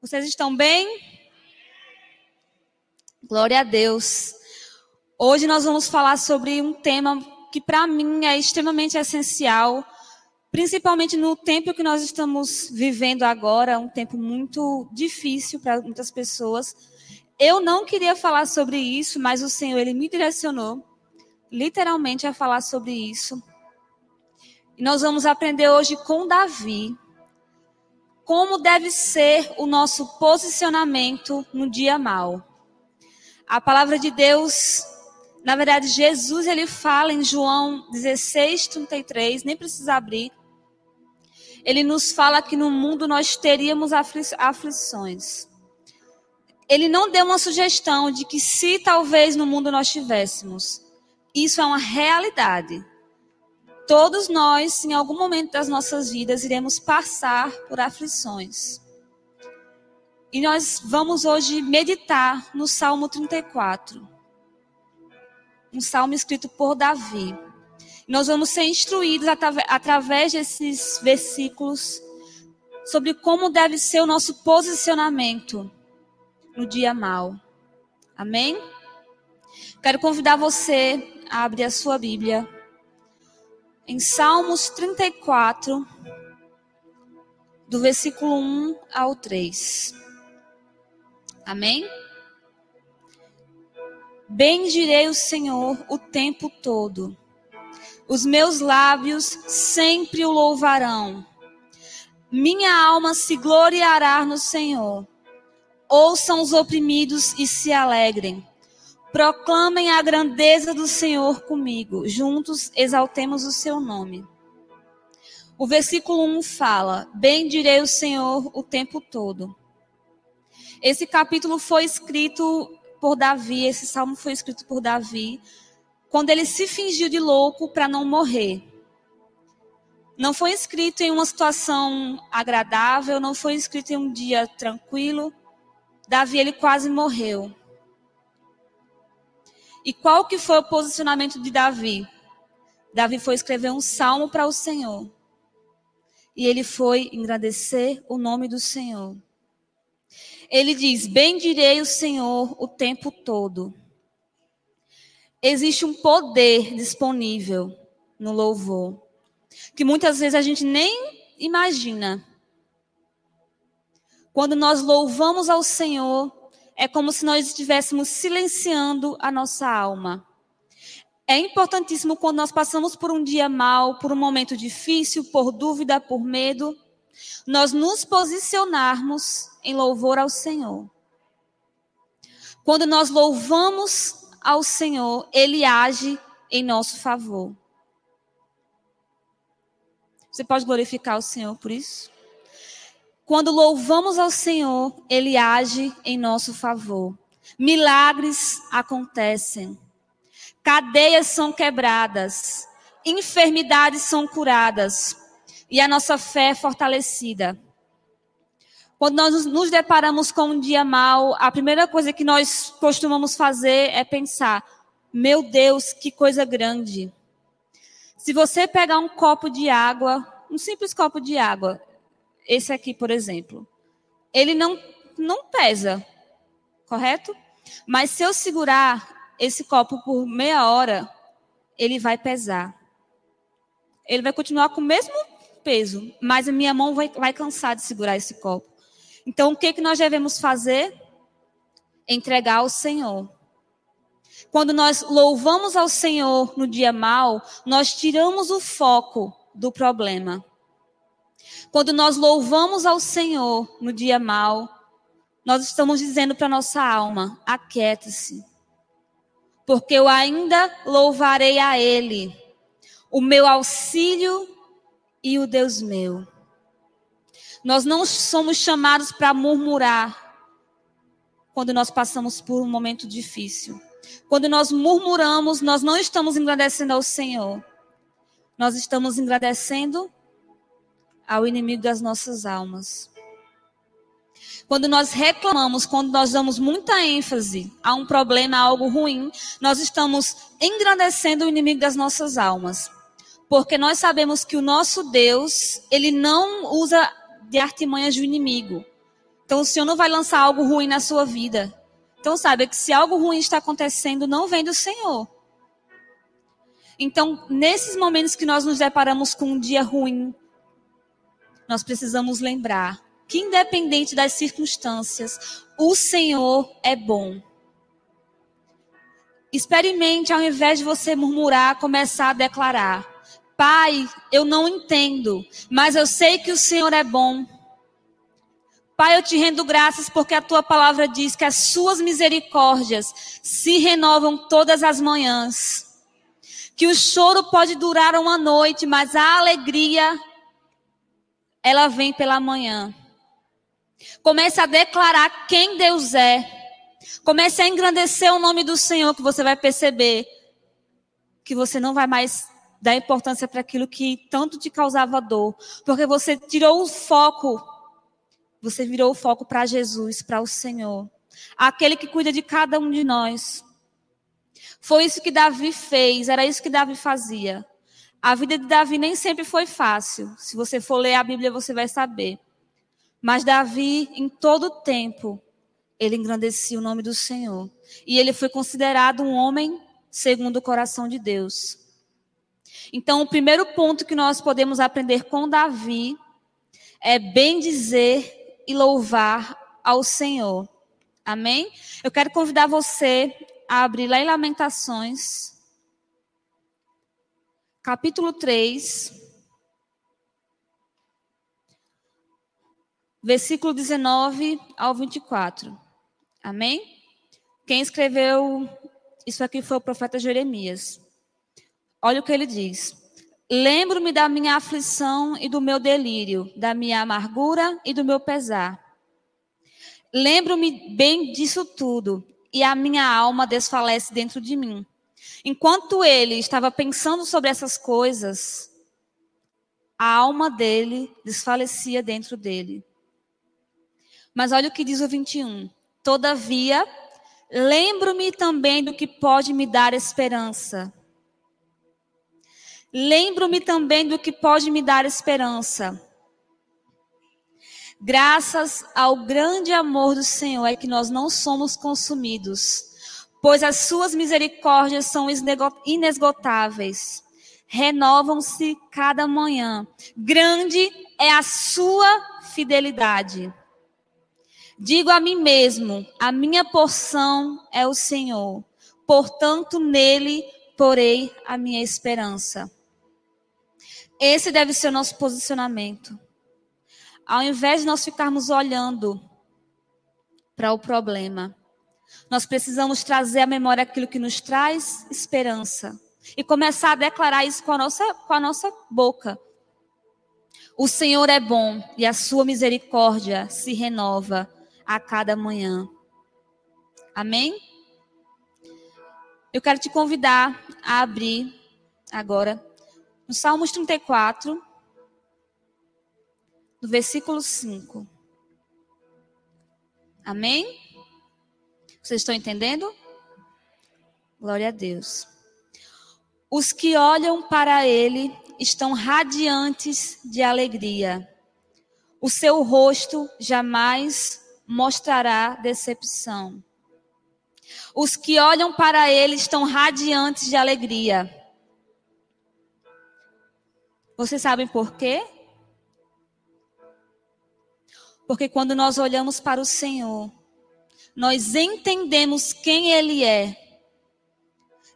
Vocês estão bem? Glória a Deus. Hoje nós vamos falar sobre um tema que para mim é extremamente essencial, principalmente no tempo que nós estamos vivendo agora, um tempo muito difícil para muitas pessoas. Eu não queria falar sobre isso, mas o Senhor ele me direcionou literalmente a falar sobre isso. E nós vamos aprender hoje com Davi como deve ser o nosso posicionamento no dia mal. A palavra de Deus, na verdade, Jesus ele fala em João 16, 33, nem precisa abrir. Ele nos fala que no mundo nós teríamos afli aflições. Ele não deu uma sugestão de que se talvez no mundo nós tivéssemos. Isso é uma realidade. Todos nós, em algum momento das nossas vidas, iremos passar por aflições. E nós vamos hoje meditar no Salmo 34. Um salmo escrito por Davi. Nós vamos ser instruídos através desses versículos sobre como deve ser o nosso posicionamento no dia mal. Amém? Quero convidar você a abrir a sua Bíblia em Salmos 34, do versículo 1 ao 3. Amém? Bendirei o Senhor o tempo todo. Os meus lábios sempre o louvarão. Minha alma se gloriará no Senhor. Ouçam os oprimidos e se alegrem. Proclamem a grandeza do Senhor comigo. Juntos exaltemos o seu nome. O versículo 1 fala: Bendirei o Senhor o tempo todo. Esse capítulo foi escrito por Davi, esse salmo foi escrito por Davi, quando ele se fingiu de louco para não morrer. Não foi escrito em uma situação agradável, não foi escrito em um dia tranquilo. Davi ele quase morreu. E qual que foi o posicionamento de Davi? Davi foi escrever um salmo para o Senhor. E ele foi engrandecer o nome do Senhor. Ele diz: Bendirei o Senhor o tempo todo. Existe um poder disponível no louvor, que muitas vezes a gente nem imagina. Quando nós louvamos ao Senhor, é como se nós estivéssemos silenciando a nossa alma. É importantíssimo quando nós passamos por um dia mal, por um momento difícil, por dúvida, por medo, nós nos posicionarmos em louvor ao Senhor. Quando nós louvamos ao Senhor, Ele age em nosso favor. Você pode glorificar o Senhor por isso? Quando louvamos ao Senhor, Ele age em nosso favor. Milagres acontecem. Cadeias são quebradas. Enfermidades são curadas. E a nossa fé é fortalecida. Quando nós nos deparamos com um dia mau, a primeira coisa que nós costumamos fazer é pensar: meu Deus, que coisa grande. Se você pegar um copo de água, um simples copo de água, esse aqui, por exemplo, ele não, não pesa, correto? Mas se eu segurar esse copo por meia hora, ele vai pesar. Ele vai continuar com o mesmo peso, mas a minha mão vai, vai cansar de segurar esse copo. Então, o que, que nós devemos fazer? Entregar ao Senhor. Quando nós louvamos ao Senhor no dia mal, nós tiramos o foco do problema. Quando nós louvamos ao Senhor no dia mal, nós estamos dizendo para nossa alma: aquieta-se, porque eu ainda louvarei a Ele, o meu auxílio e o Deus meu. Nós não somos chamados para murmurar quando nós passamos por um momento difícil. Quando nós murmuramos, nós não estamos agradecendo ao Senhor. Nós estamos agradecendo ao inimigo das nossas almas. Quando nós reclamamos, quando nós damos muita ênfase a um problema, a algo ruim, nós estamos engrandecendo o inimigo das nossas almas. Porque nós sabemos que o nosso Deus, ele não usa de artimanhas do inimigo. Então o Senhor não vai lançar algo ruim na sua vida. Então saiba que se algo ruim está acontecendo, não vem do Senhor. Então, nesses momentos que nós nos deparamos com um dia ruim, nós precisamos lembrar que, independente das circunstâncias, o Senhor é bom. Experimente, ao invés de você murmurar, começar a declarar: Pai, eu não entendo, mas eu sei que o Senhor é bom. Pai, eu te rendo graças porque a tua palavra diz que as suas misericórdias se renovam todas as manhãs que o choro pode durar uma noite, mas a alegria ela vem pela manhã. Comece a declarar quem Deus é. Comece a engrandecer o nome do Senhor, que você vai perceber que você não vai mais dar importância para aquilo que tanto te causava dor, porque você tirou o foco, você virou o foco para Jesus, para o Senhor, aquele que cuida de cada um de nós. Foi isso que Davi fez, era isso que Davi fazia. A vida de Davi nem sempre foi fácil. Se você for ler a Bíblia, você vai saber. Mas Davi, em todo tempo, ele engrandecia o nome do Senhor. E ele foi considerado um homem segundo o coração de Deus. Então, o primeiro ponto que nós podemos aprender com Davi é bem dizer e louvar ao Senhor. Amém? Eu quero convidar você abre lá em Lamentações, capítulo 3, versículo 19 ao 24. Amém? Quem escreveu isso aqui foi o profeta Jeremias. Olha o que ele diz. Lembro-me da minha aflição e do meu delírio, da minha amargura e do meu pesar. Lembro-me bem disso tudo e a minha alma desfalece dentro de mim. Enquanto ele estava pensando sobre essas coisas, a alma dele desfalecia dentro dele. Mas olha o que diz o 21. Todavia, lembro-me também do que pode me dar esperança. Lembro-me também do que pode me dar esperança. Graças ao grande amor do Senhor é que nós não somos consumidos, pois as suas misericórdias são inesgotáveis, renovam-se cada manhã. Grande é a sua fidelidade. Digo a mim mesmo: a minha porção é o Senhor, portanto, nele porei a minha esperança. Esse deve ser o nosso posicionamento. Ao invés de nós ficarmos olhando para o problema, nós precisamos trazer à memória aquilo que nos traz esperança e começar a declarar isso com a nossa, com a nossa boca. O Senhor é bom e a sua misericórdia se renova a cada manhã. Amém? Eu quero te convidar a abrir agora no Salmos 34, do versículo 5. Amém? Vocês estão entendendo? Glória a Deus. Os que olham para ele estão radiantes de alegria. O seu rosto jamais mostrará decepção. Os que olham para ele estão radiantes de alegria. Vocês sabem por quê? Porque quando nós olhamos para o Senhor, nós entendemos quem Ele é.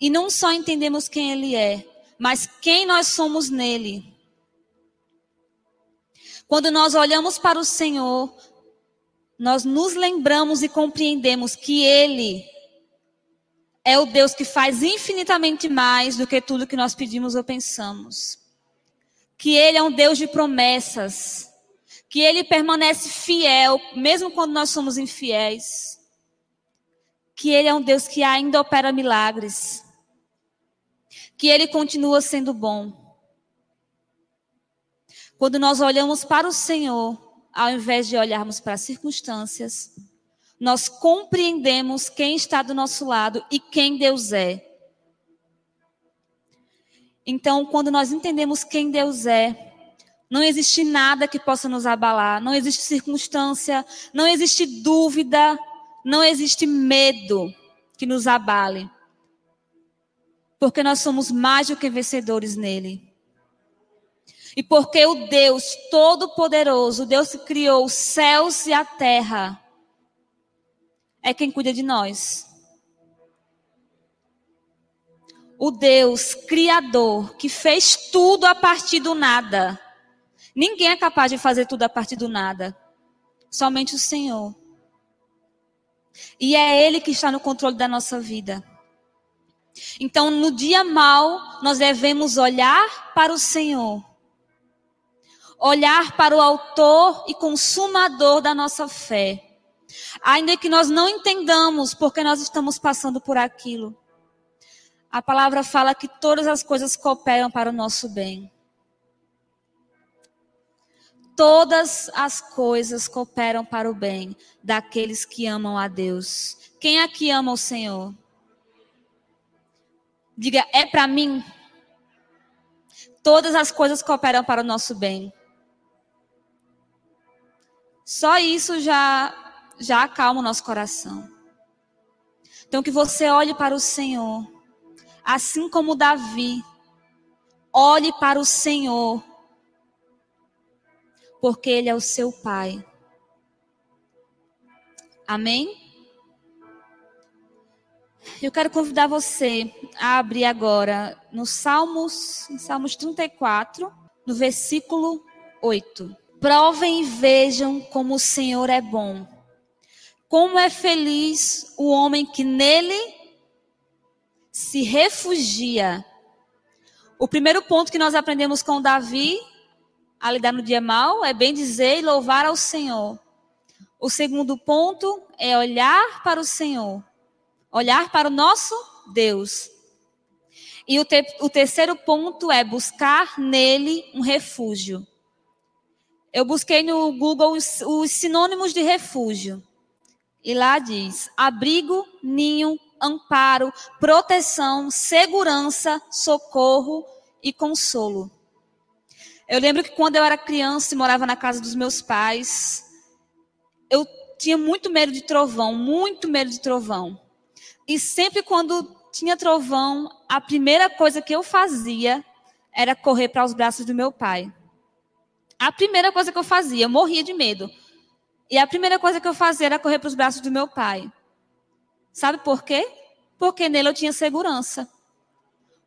E não só entendemos quem Ele é, mas quem nós somos nele. Quando nós olhamos para o Senhor, nós nos lembramos e compreendemos que Ele é o Deus que faz infinitamente mais do que tudo que nós pedimos ou pensamos. Que Ele é um Deus de promessas que ele permanece fiel, mesmo quando nós somos infiéis. Que ele é um Deus que ainda opera milagres. Que ele continua sendo bom. Quando nós olhamos para o Senhor, ao invés de olharmos para as circunstâncias, nós compreendemos quem está do nosso lado e quem Deus é. Então, quando nós entendemos quem Deus é, Não existe nada que possa nos abalar, não existe circunstância, não existe dúvida, não existe medo que nos abale. Porque nós somos mais do que vencedores nele. E porque o Deus Todo-Poderoso, o Deus que criou os céus e a terra, é quem cuida de nós. O Deus Criador, que fez tudo a partir do nada. Ninguém é capaz de fazer tudo a partir do nada. Somente o Senhor. E é Ele que está no controle da nossa vida. Então, no dia mal, nós devemos olhar para o Senhor olhar para o autor e consumador da nossa fé. Ainda que nós não entendamos porque nós estamos passando por aquilo. A palavra fala que todas as coisas cooperam para o nosso bem. Todas as coisas cooperam para o bem daqueles que amam a Deus. Quem aqui ama o Senhor? Diga, é para mim. Todas as coisas cooperam para o nosso bem. Só isso já já acalma o nosso coração. Então que você olhe para o Senhor, assim como Davi, olhe para o Senhor, porque ele é o seu pai. Amém? Eu quero convidar você a abrir agora no Salmos, Salmos 34, no versículo 8. Provem e vejam como o Senhor é bom. Como é feliz o homem que nele se refugia. O primeiro ponto que nós aprendemos com Davi, a lidar no dia mal, é bem dizer e louvar ao Senhor. O segundo ponto é olhar para o Senhor, olhar para o nosso Deus. E o, te o terceiro ponto é buscar nele um refúgio. Eu busquei no Google os, os sinônimos de refúgio. E lá diz: abrigo, ninho, amparo, proteção, segurança, socorro e consolo. Eu lembro que quando eu era criança e morava na casa dos meus pais, eu tinha muito medo de trovão, muito medo de trovão. E sempre quando tinha trovão, a primeira coisa que eu fazia era correr para os braços do meu pai. A primeira coisa que eu fazia, eu morria de medo. E a primeira coisa que eu fazia era correr para os braços do meu pai. Sabe por quê? Porque nele eu tinha segurança.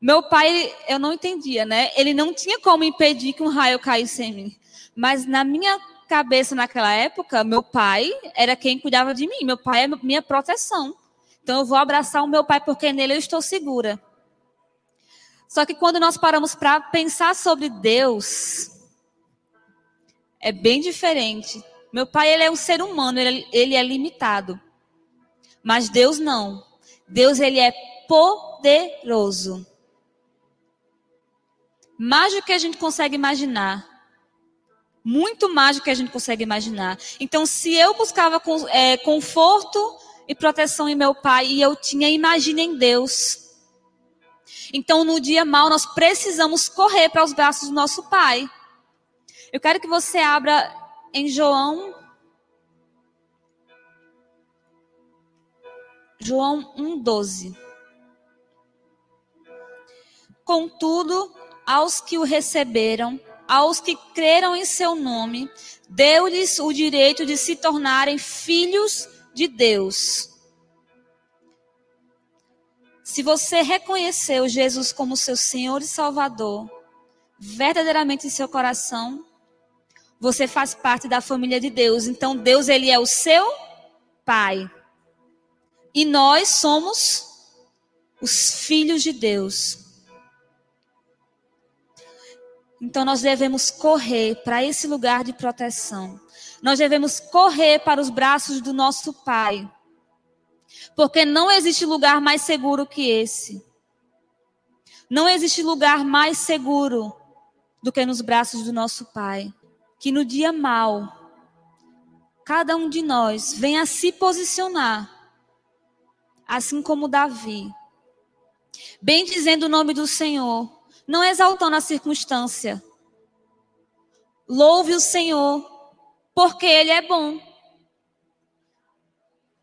Meu pai, eu não entendia, né? Ele não tinha como impedir que um raio caísse em mim. Mas na minha cabeça naquela época, meu pai era quem cuidava de mim. Meu pai é minha proteção. Então eu vou abraçar o meu pai porque nele eu estou segura. Só que quando nós paramos para pensar sobre Deus, é bem diferente. Meu pai, ele é um ser humano, ele, ele é limitado. Mas Deus não. Deus, ele é poderoso. Mais do que a gente consegue imaginar. Muito mais do que a gente consegue imaginar. Então, se eu buscava é, conforto e proteção em meu pai e eu tinha imagina em Deus. Então, no dia mal, nós precisamos correr para os braços do nosso pai. Eu quero que você abra em João. João 1,12. Contudo, aos que o receberam, aos que creram em seu nome, deu-lhes o direito de se tornarem filhos de Deus. Se você reconheceu Jesus como seu Senhor e Salvador, verdadeiramente em seu coração, você faz parte da família de Deus. Então Deus ele é o seu pai. E nós somos os filhos de Deus. Então nós devemos correr para esse lugar de proteção. Nós devemos correr para os braços do nosso pai. Porque não existe lugar mais seguro que esse. Não existe lugar mais seguro do que nos braços do nosso pai que no dia mal, cada um de nós venha se posicionar, assim como Davi, bem dizendo o nome do Senhor, não exaltando a circunstância, Louve o Senhor, porque Ele é bom.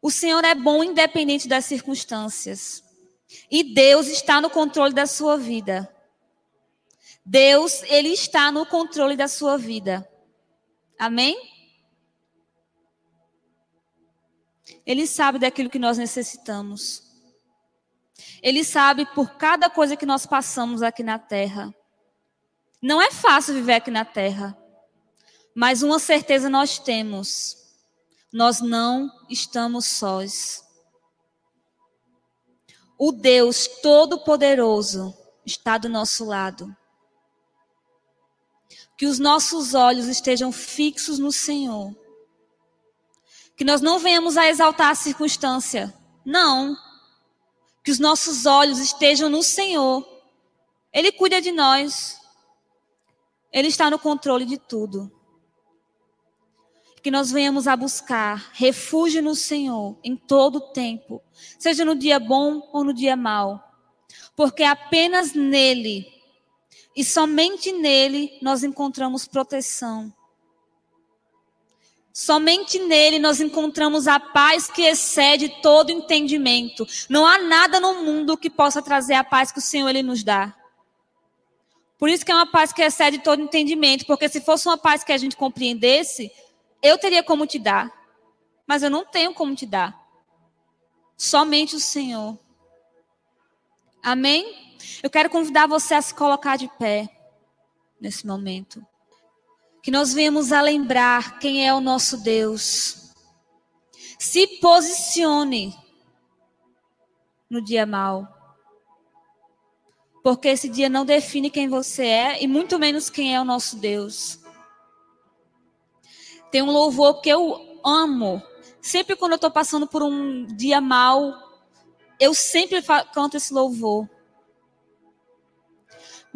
O Senhor é bom independente das circunstâncias. E Deus está no controle da sua vida. Deus, Ele está no controle da sua vida. Amém? Ele sabe daquilo que nós necessitamos. Ele sabe por cada coisa que nós passamos aqui na terra. Não é fácil viver aqui na terra. Mas uma certeza nós temos: nós não estamos sós. O Deus Todo-Poderoso está do nosso lado. Que os nossos olhos estejam fixos no Senhor. Que nós não venhamos a exaltar a circunstância. Não. Que os nossos olhos estejam no Senhor. Ele cuida de nós. Ele está no controle de tudo. Que nós venhamos a buscar refúgio no Senhor em todo o tempo, seja no dia bom ou no dia mau. Porque apenas nele e somente nele nós encontramos proteção. Somente nele nós encontramos a paz que excede todo entendimento. Não há nada no mundo que possa trazer a paz que o Senhor ele nos dá. Por isso que é uma paz que excede todo entendimento, porque se fosse uma paz que a gente compreendesse, eu teria como te dar. Mas eu não tenho como te dar. Somente o Senhor. Amém? Eu quero convidar você a se colocar de pé nesse momento. Que nós venhamos a lembrar quem é o nosso Deus. Se posicione no dia mal. Porque esse dia não define quem você é e muito menos quem é o nosso Deus. Tem um louvor que eu amo. Sempre quando eu estou passando por um dia mal, eu sempre canto esse louvor.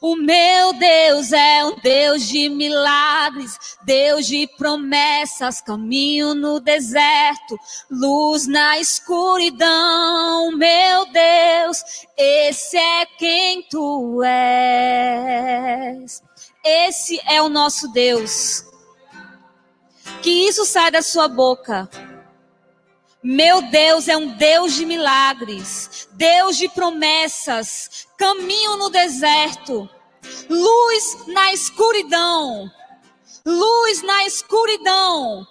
O meu Deus é um Deus de milagres, Deus de promessas, caminho no deserto, luz na escuridão. Meu Deus, esse é quem tu és. Esse é o nosso Deus. Que isso saia da sua boca. Meu Deus é um Deus de milagres, Deus de promessas, caminho no deserto, luz na escuridão, luz na escuridão,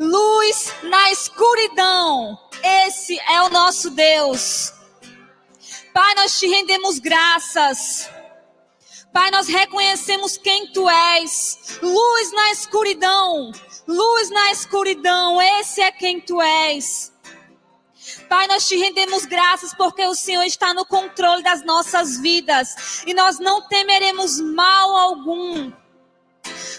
luz na escuridão. Esse é o nosso Deus. Pai, nós te rendemos graças. Pai, nós reconhecemos quem tu és. Luz na escuridão. Luz na escuridão. Esse é quem tu és. Pai, nós te rendemos graças porque o Senhor está no controle das nossas vidas e nós não temeremos mal algum.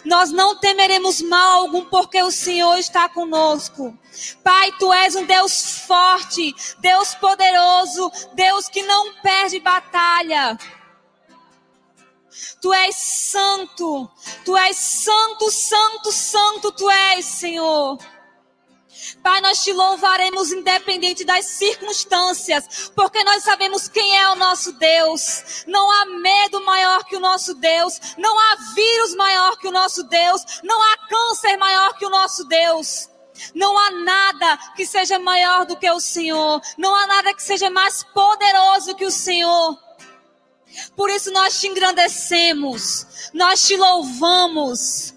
Nós não temeremos mal algum, porque o Senhor está conosco. Pai, tu és um Deus forte, Deus poderoso, Deus que não perde batalha. Tu és santo, tu és santo, santo, santo, tu és, Senhor. Pai, nós te louvaremos independente das circunstâncias, porque nós sabemos quem é o nosso Deus. Não há medo maior que o nosso Deus, não há vírus maior que o nosso Deus, não há câncer maior que o nosso Deus. Não há nada que seja maior do que o Senhor, não há nada que seja mais poderoso que o Senhor. Por isso nós te engrandecemos, nós te louvamos,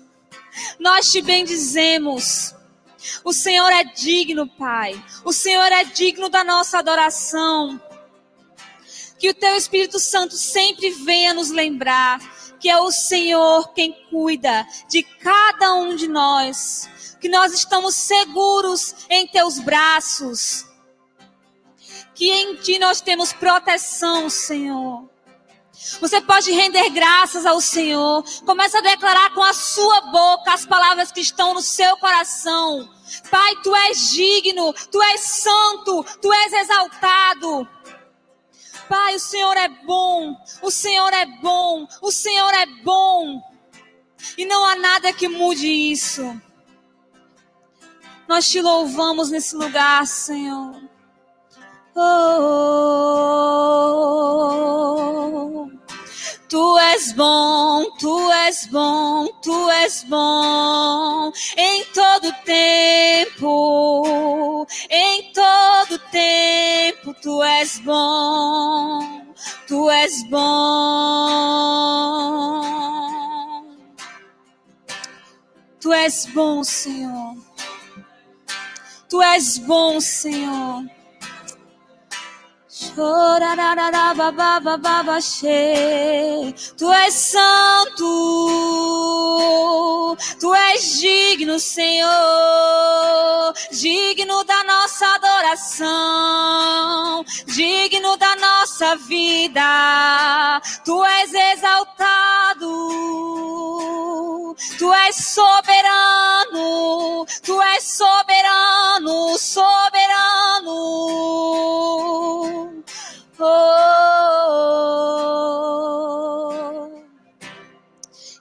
nós te bendizemos. O Senhor é digno, Pai. O Senhor é digno da nossa adoração. Que o Teu Espírito Santo sempre venha nos lembrar que é o Senhor quem cuida de cada um de nós. Que nós estamos seguros em Teus braços. Que em Ti nós temos proteção, Senhor. Você pode render graças ao Senhor. Começa a declarar com a sua boca as palavras que estão no seu coração. Pai, tu és digno, tu és santo, tu és exaltado. Pai, o Senhor é bom, o Senhor é bom, o Senhor é bom. E não há nada que mude isso. Nós te louvamos nesse lugar, Senhor. Oh, tu és bom, tu és bom, tu és bom em todo tempo, em todo tempo tu és bom, tu és bom. Tu és bom, Senhor. Tu és bom, Senhor. Tu és santo, tu és digno, Senhor, digno da nossa adoração, digno da nossa vida. Tu és exaltado, tu és soberano, tu és soberano, soberano. Oh,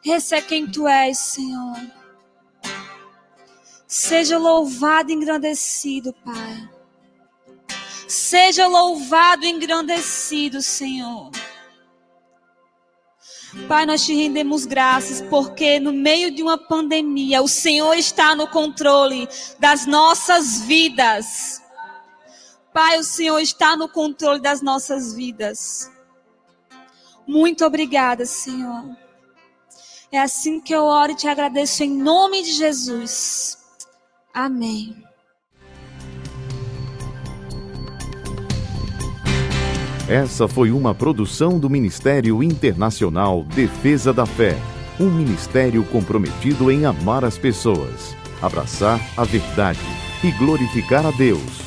esse é quem tu és, Senhor. Seja louvado e engrandecido, Pai. Seja louvado e engrandecido, Senhor. Pai, nós te rendemos graças porque no meio de uma pandemia o Senhor está no controle das nossas vidas. Pai, o Senhor está no controle das nossas vidas. Muito obrigada, Senhor. É assim que eu oro e te agradeço em nome de Jesus. Amém. Essa foi uma produção do Ministério Internacional Defesa da Fé, um ministério comprometido em amar as pessoas, abraçar a verdade e glorificar a Deus.